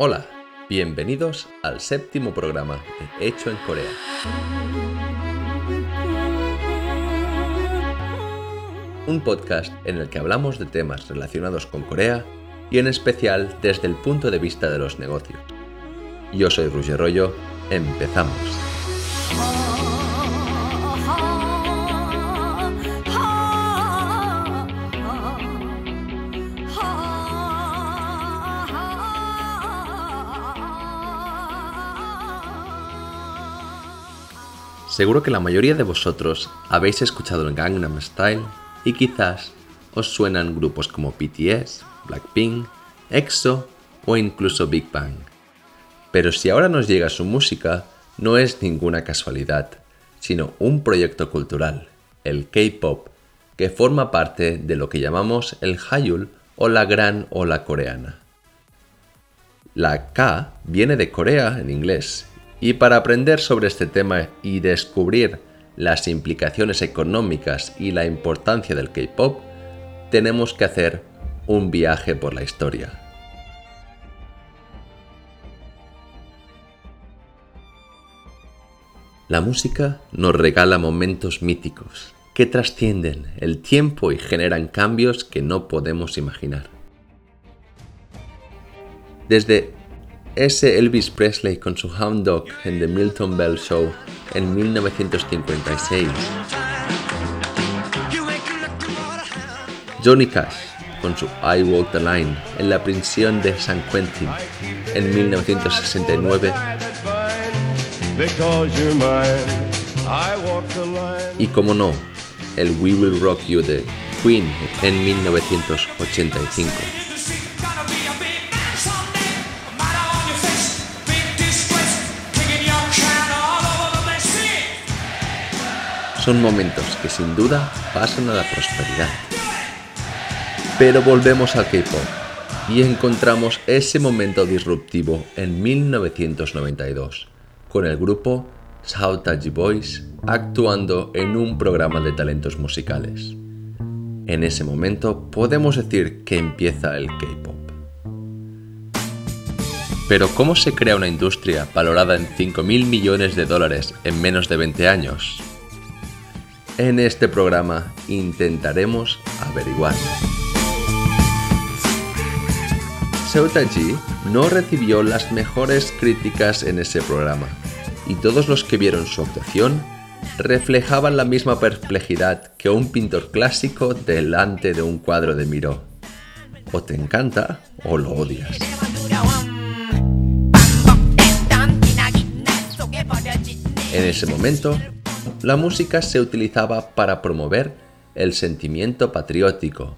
Hola, bienvenidos al séptimo programa de Hecho en Corea. Un podcast en el que hablamos de temas relacionados con Corea y en especial desde el punto de vista de los negocios. Yo soy Roger Rollo, empezamos. Seguro que la mayoría de vosotros habéis escuchado el Gangnam Style y quizás os suenan grupos como BTS, Blackpink, EXO o incluso Big Bang. Pero si ahora nos llega su música, no es ninguna casualidad, sino un proyecto cultural, el K-Pop, que forma parte de lo que llamamos el Hallyu o la Gran Ola Coreana. La K viene de Corea en inglés y para aprender sobre este tema y descubrir las implicaciones económicas y la importancia del K-Pop, tenemos que hacer un viaje por la historia. La música nos regala momentos míticos que trascienden el tiempo y generan cambios que no podemos imaginar. Desde ese Elvis Presley con su Hound Dog en The Milton Bell Show en 1956. Johnny Cash con su I Walk the Line en la prisión de San Quentin en 1969. Y como no, el We Will Rock You de Queen en 1985. Son momentos que sin duda pasan a la prosperidad. Pero volvemos al K-Pop y encontramos ese momento disruptivo en 1992, con el grupo Taiji Boys actuando en un programa de talentos musicales. En ese momento podemos decir que empieza el K-Pop. Pero ¿cómo se crea una industria valorada en 5.000 millones de dólares en menos de 20 años? En este programa intentaremos averiguar. Seutaji no recibió las mejores críticas en ese programa y todos los que vieron su actuación reflejaban la misma perplejidad que un pintor clásico delante de un cuadro de Miró. O te encanta o lo odias. En ese momento, la música se utilizaba para promover el sentimiento patriótico.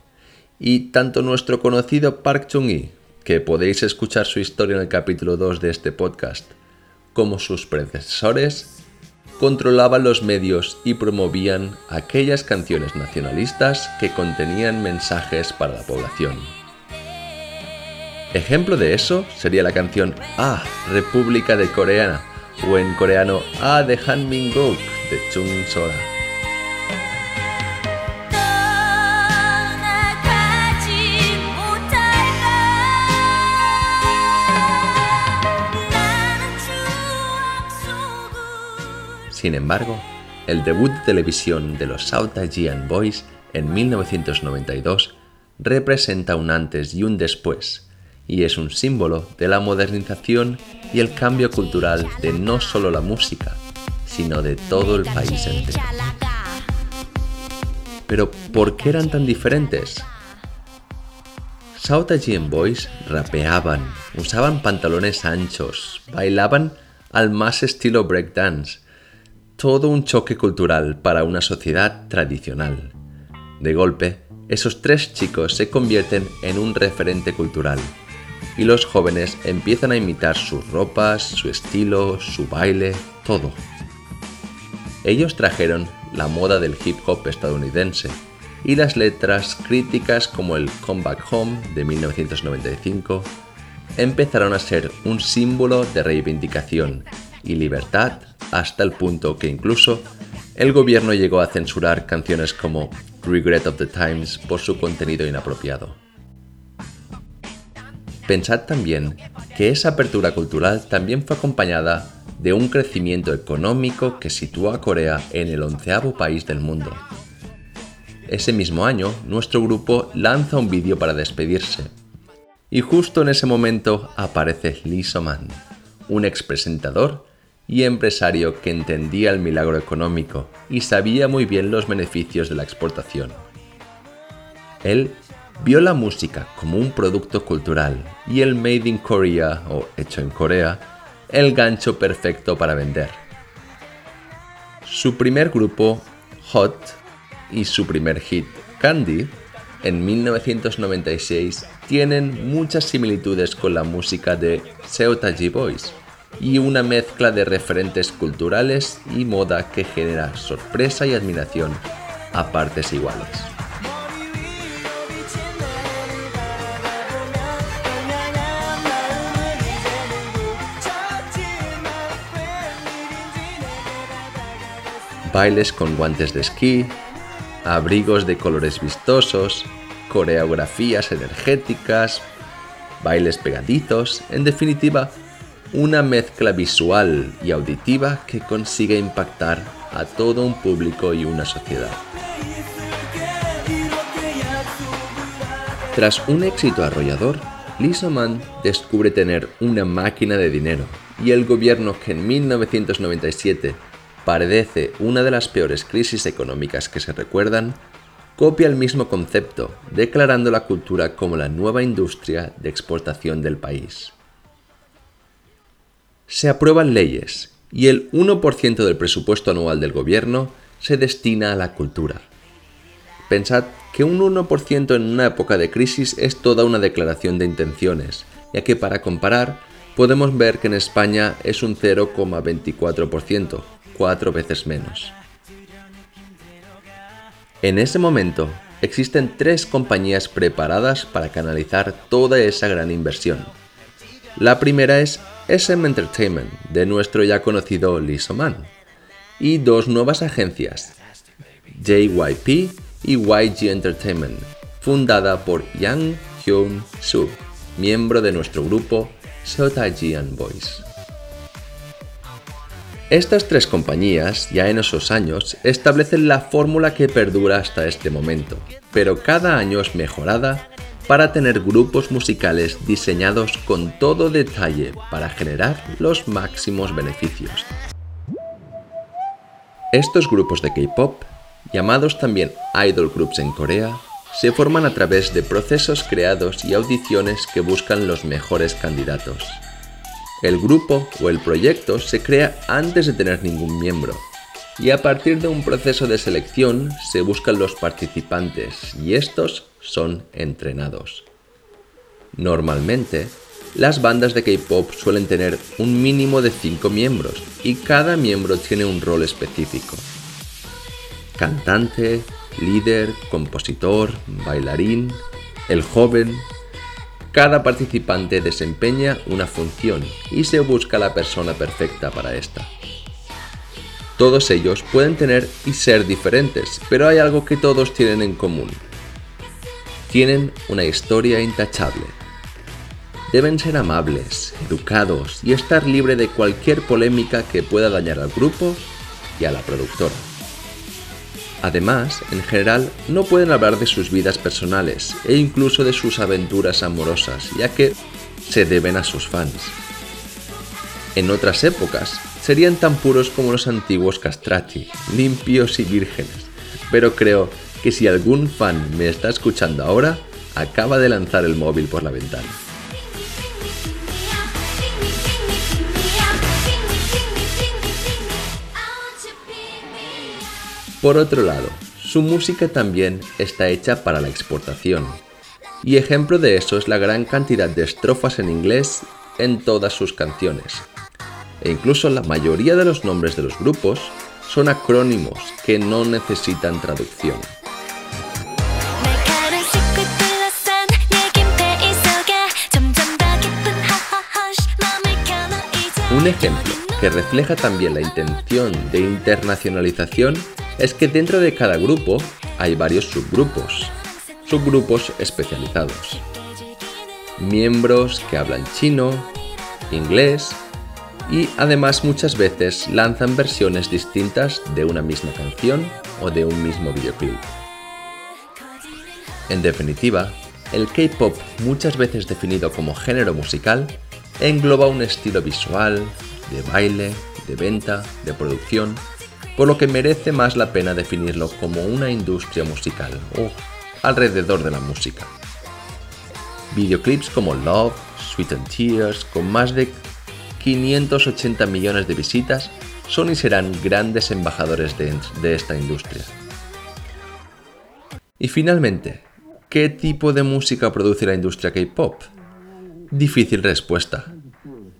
Y tanto nuestro conocido Park Chung-hee, que podéis escuchar su historia en el capítulo 2 de este podcast, como sus predecesores, controlaban los medios y promovían aquellas canciones nacionalistas que contenían mensajes para la población. Ejemplo de eso sería la canción Ah, República de Corea, o en coreano Ah de Han Min-guk de Chung Sora. Sin embargo, el debut de televisión de los South Asian Boys en 1992 representa un antes y un después, y es un símbolo de la modernización y el cambio cultural de no solo la música, sino de todo el país entero. Pero, ¿por qué eran tan diferentes? South Asian Boys rapeaban, usaban pantalones anchos, bailaban al más estilo breakdance. Todo un choque cultural para una sociedad tradicional. De golpe, esos tres chicos se convierten en un referente cultural y los jóvenes empiezan a imitar sus ropas, su estilo, su baile, todo. Ellos trajeron la moda del hip hop estadounidense y las letras críticas como el Come Back Home de 1995 empezaron a ser un símbolo de reivindicación y libertad hasta el punto que incluso el gobierno llegó a censurar canciones como Regret of the Times por su contenido inapropiado. Pensad también que esa apertura cultural también fue acompañada de un crecimiento económico que situó a Corea en el onceavo país del mundo. Ese mismo año, nuestro grupo lanza un vídeo para despedirse. Y justo en ese momento aparece Lee So-man, un expresentador y empresario que entendía el milagro económico y sabía muy bien los beneficios de la exportación. Él vio la música como un producto cultural y el Made in Korea o hecho en Corea el gancho perfecto para vender. Su primer grupo, Hot, y su primer hit, Candy, en 1996 tienen muchas similitudes con la música de Seotaji Boys y una mezcla de referentes culturales y moda que genera sorpresa y admiración a partes iguales. Bailes con guantes de esquí, abrigos de colores vistosos, coreografías energéticas, bailes pegadizos, en definitiva, una mezcla visual y auditiva que consigue impactar a todo un público y una sociedad. Tras un éxito arrollador, Lisa Mann descubre tener una máquina de dinero y el gobierno que en 1997 padece una de las peores crisis económicas que se recuerdan, copia el mismo concepto, declarando la cultura como la nueva industria de exportación del país. Se aprueban leyes y el 1% del presupuesto anual del gobierno se destina a la cultura. Pensad que un 1% en una época de crisis es toda una declaración de intenciones, ya que para comparar podemos ver que en España es un 0,24%, cuatro veces menos. En ese momento, existen tres compañías preparadas para canalizar toda esa gran inversión. La primera es SM Entertainment, de nuestro ya conocido Lee Man, y dos nuevas agencias, JYP y YG Entertainment, fundada por Yang Hyun Soo, miembro de nuestro grupo Sotajian Boys. Estas tres compañías, ya en esos años, establecen la fórmula que perdura hasta este momento, pero cada año es mejorada para tener grupos musicales diseñados con todo detalle para generar los máximos beneficios. Estos grupos de K-Pop, llamados también idol groups en Corea, se forman a través de procesos creados y audiciones que buscan los mejores candidatos. El grupo o el proyecto se crea antes de tener ningún miembro y a partir de un proceso de selección se buscan los participantes y estos son entrenados. Normalmente, las bandas de K-Pop suelen tener un mínimo de 5 miembros y cada miembro tiene un rol específico. Cantante, líder, compositor, bailarín, el joven, cada participante desempeña una función y se busca la persona perfecta para esta. Todos ellos pueden tener y ser diferentes, pero hay algo que todos tienen en común. Tienen una historia intachable. Deben ser amables, educados y estar libre de cualquier polémica que pueda dañar al grupo y a la productora. Además, en general, no pueden hablar de sus vidas personales e incluso de sus aventuras amorosas, ya que se deben a sus fans. En otras épocas, serían tan puros como los antiguos castrati, limpios y vírgenes, pero creo que si algún fan me está escuchando ahora, acaba de lanzar el móvil por la ventana. Por otro lado, su música también está hecha para la exportación. Y ejemplo de eso es la gran cantidad de estrofas en inglés en todas sus canciones. E incluso la mayoría de los nombres de los grupos son acrónimos que no necesitan traducción. Un ejemplo que refleja también la intención de internacionalización es que dentro de cada grupo hay varios subgrupos, subgrupos especializados. miembros que hablan chino, inglés y además muchas veces lanzan versiones distintas de una misma canción o de un mismo videoclip. En definitiva, el K-Pop, muchas veces definido como género musical, engloba un estilo visual, de baile, de venta, de producción, por lo que merece más la pena definirlo como una industria musical o alrededor de la música. Videoclips como Love, Sweet and Tears, con más de 580 millones de visitas, son y serán grandes embajadores de, de esta industria. Y finalmente, ¿qué tipo de música produce la industria K-Pop? Difícil respuesta.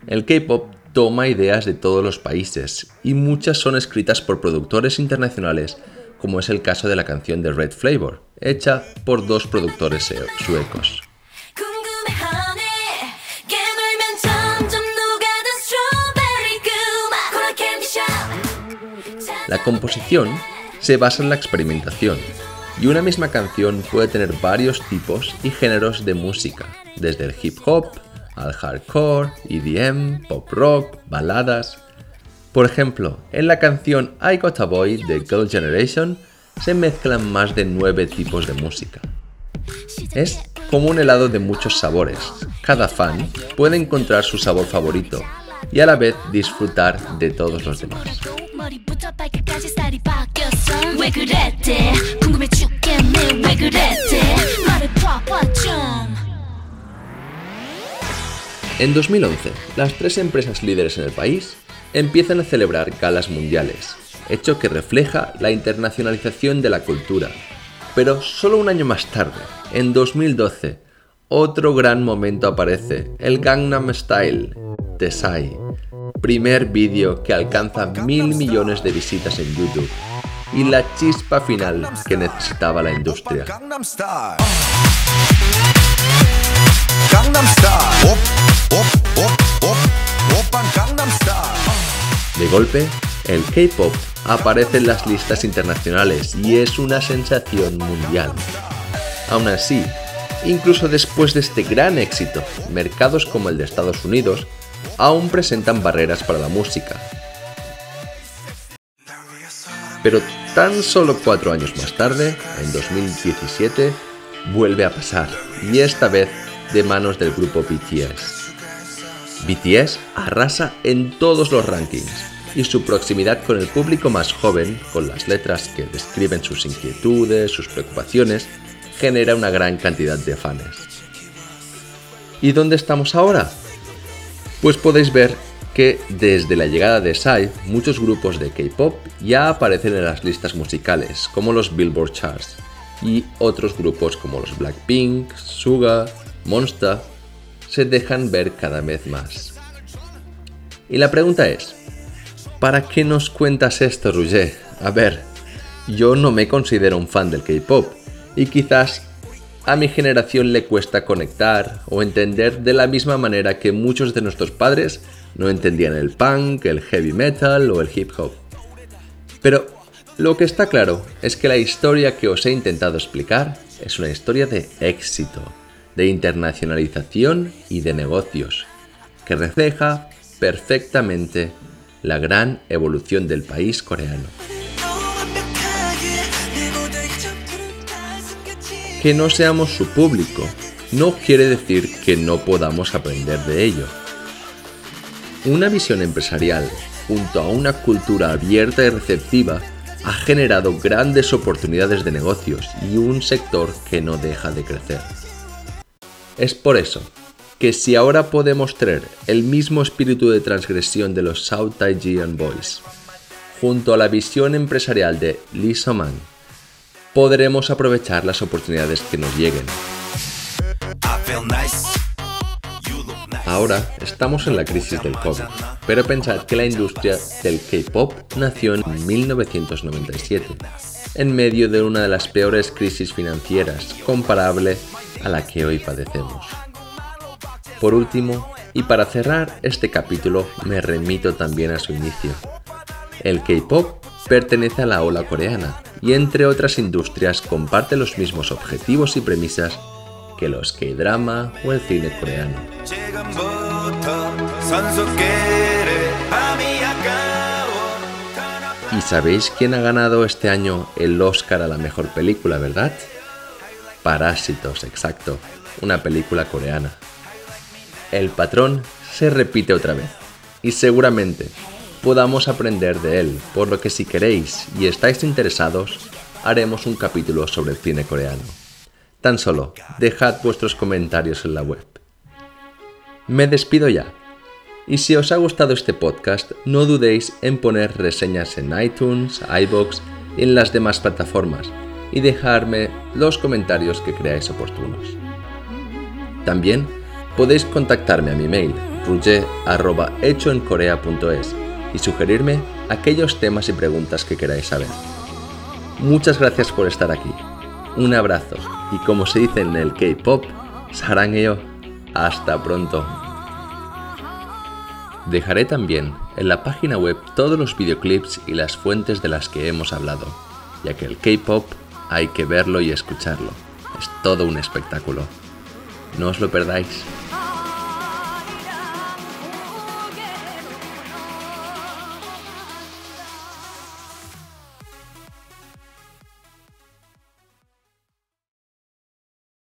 El K-Pop toma ideas de todos los países y muchas son escritas por productores internacionales, como es el caso de la canción de Red Flavor, hecha por dos productores suecos. La composición se basa en la experimentación, y una misma canción puede tener varios tipos y géneros de música, desde el hip hop al hardcore, EDM, pop rock, baladas. Por ejemplo, en la canción I Got a Boy de Girl Generation se mezclan más de nueve tipos de música. Es como un helado de muchos sabores. Cada fan puede encontrar su sabor favorito y a la vez disfrutar de todos los demás. En 2011, las tres empresas líderes en el país empiezan a celebrar galas mundiales, hecho que refleja la internacionalización de la cultura. Pero solo un año más tarde, en 2012, otro gran momento aparece, el Gangnam Style de Psy, primer vídeo que alcanza mil millones de visitas en YouTube y la chispa final que necesitaba la industria. De golpe, el K-Pop aparece en las listas internacionales y es una sensación mundial. Aún así, incluso después de este gran éxito, mercados como el de Estados Unidos aún presentan barreras para la música. Pero tan solo cuatro años más tarde, en 2017, vuelve a pasar, y esta vez de manos del grupo BTS. BTS arrasa en todos los rankings y su proximidad con el público más joven, con las letras que describen sus inquietudes, sus preocupaciones, genera una gran cantidad de fans. ¿Y dónde estamos ahora? Pues podéis ver que desde la llegada de Psy, muchos grupos de K-pop ya aparecen en las listas musicales, como los Billboard Charts, y otros grupos como los Blackpink, Suga, Monster se dejan ver cada vez más. Y la pregunta es, ¿para qué nos cuentas esto, Roger? A ver, yo no me considero un fan del K-Pop y quizás a mi generación le cuesta conectar o entender de la misma manera que muchos de nuestros padres no entendían el punk, el heavy metal o el hip hop. Pero lo que está claro es que la historia que os he intentado explicar es una historia de éxito, de internacionalización y de negocios, que refleja perfectamente la gran evolución del país coreano. Que no seamos su público no quiere decir que no podamos aprender de ello. Una visión empresarial, junto a una cultura abierta y receptiva, ha generado grandes oportunidades de negocios y un sector que no deja de crecer. Es por eso que si ahora podemos traer el mismo espíritu de transgresión de los South Taegean Boys, junto a la visión empresarial de Lee So-man, podremos aprovechar las oportunidades que nos lleguen. Ahora estamos en la crisis del COVID, pero pensad que la industria del K-Pop nació en 1997, en medio de una de las peores crisis financieras comparable a la que hoy padecemos. Por último, y para cerrar este capítulo, me remito también a su inicio. El K-Pop pertenece a la ola coreana y entre otras industrias comparte los mismos objetivos y premisas que los K-drama o el cine coreano. ¿Y sabéis quién ha ganado este año el Oscar a la mejor película, verdad? Parásitos, exacto, una película coreana. El patrón se repite otra vez y seguramente podamos aprender de él, por lo que si queréis y estáis interesados, haremos un capítulo sobre el cine coreano. Tan solo dejad vuestros comentarios en la web. Me despido ya. Y si os ha gustado este podcast, no dudéis en poner reseñas en iTunes, iBox y en las demás plataformas y dejarme los comentarios que creáis oportunos. También podéis contactarme a mi mail ruge.hechoencorea.es y sugerirme aquellos temas y preguntas que queráis saber. Muchas gracias por estar aquí. Un abrazo y como se dice en el K-Pop, sarangeo, hasta pronto. Dejaré también en la página web todos los videoclips y las fuentes de las que hemos hablado, ya que el K-Pop hay que verlo y escucharlo. Es todo un espectáculo. No os lo perdáis.